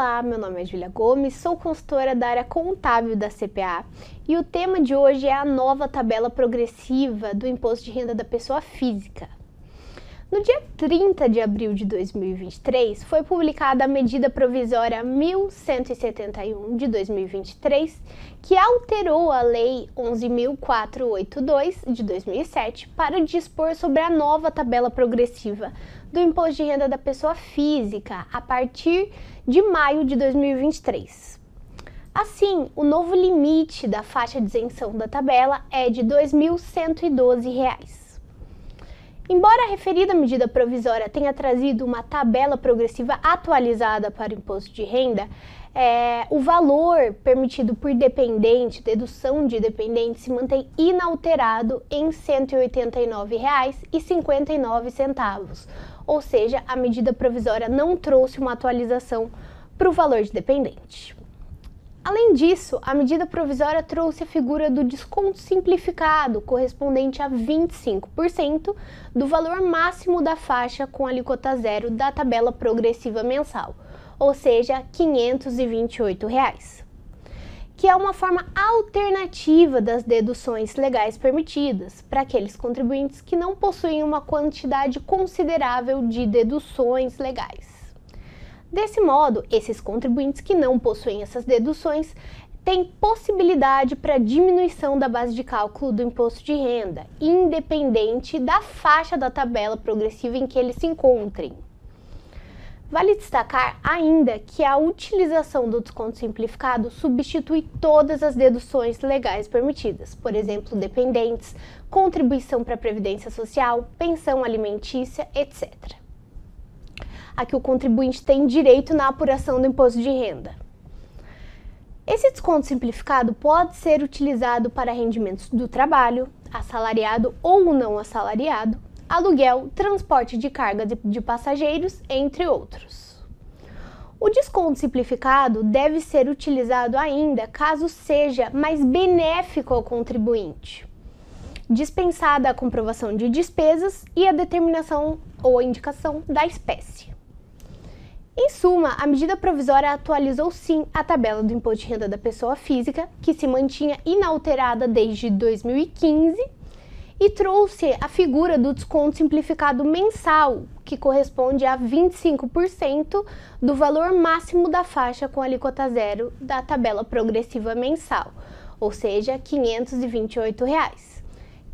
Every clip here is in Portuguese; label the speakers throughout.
Speaker 1: Olá, meu nome é Julia Gomes, sou consultora da área contábil da CPA e o tema de hoje é a nova tabela progressiva do Imposto de Renda da Pessoa Física. No dia 30 de abril de 2023, foi publicada a medida provisória 1171 de 2023, que alterou a Lei 11.482 de 2007 para dispor sobre a nova tabela progressiva do Imposto de Renda da Pessoa Física a partir de maio de 2023. Assim, o novo limite da faixa de isenção da tabela é de R$ 2.112. Embora a referida medida provisória tenha trazido uma tabela progressiva atualizada para o imposto de renda, é, o valor permitido por dependente, dedução de dependente, se mantém inalterado em R$ 189,59. Ou seja, a medida provisória não trouxe uma atualização para o valor de dependente. Além disso, a medida provisória trouxe a figura do desconto simplificado, correspondente a 25% do valor máximo da faixa com alíquota zero da tabela progressiva mensal, ou seja, 528 reais, que é uma forma alternativa das deduções legais permitidas para aqueles contribuintes que não possuem uma quantidade considerável de deduções legais. Desse modo, esses contribuintes que não possuem essas deduções têm possibilidade para diminuição da base de cálculo do imposto de renda, independente da faixa da tabela progressiva em que eles se encontrem. Vale destacar ainda que a utilização do desconto simplificado substitui todas as deduções legais permitidas, por exemplo, dependentes, contribuição para a previdência social, pensão alimentícia, etc a que o contribuinte tem direito na apuração do imposto de renda. Esse desconto simplificado pode ser utilizado para rendimentos do trabalho, assalariado ou não assalariado, aluguel, transporte de carga de passageiros, entre outros. O desconto simplificado deve ser utilizado ainda caso seja mais benéfico ao contribuinte, dispensada a comprovação de despesas e a determinação ou indicação da espécie. Em suma, a medida provisória atualizou sim a tabela do imposto de renda da pessoa física, que se mantinha inalterada desde 2015, e trouxe a figura do desconto simplificado mensal, que corresponde a 25% do valor máximo da faixa com alíquota zero da tabela progressiva mensal, ou seja, 528 reais,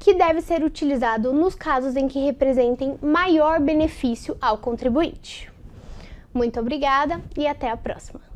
Speaker 1: que deve ser utilizado nos casos em que representem maior benefício ao contribuinte. Muito obrigada e até a próxima!